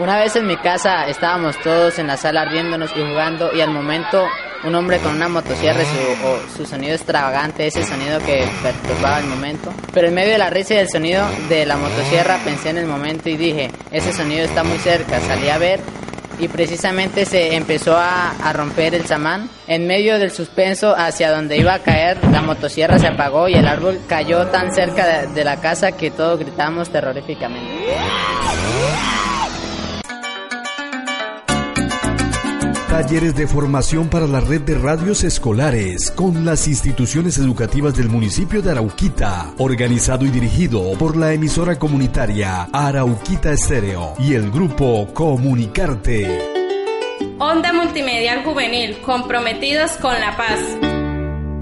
Una vez en mi casa estábamos todos en la sala riéndonos y jugando y al momento un hombre con una motosierra su, su sonido extravagante, ese sonido que perturbaba el momento. Pero en medio de la risa y del sonido de la motosierra pensé en el momento y dije, ese sonido está muy cerca, salí a ver y precisamente se empezó a, a, romper el samán. En medio del suspenso hacia donde iba a caer, la motosierra se apagó y el árbol cayó tan cerca de, de la casa que todos gritamos terroríficamente. Talleres de formación para la red de radios escolares con las instituciones educativas del municipio de Arauquita, organizado y dirigido por la emisora comunitaria Arauquita Estéreo y el grupo Comunicarte. Onda Multimedial Juvenil, comprometidos con la paz.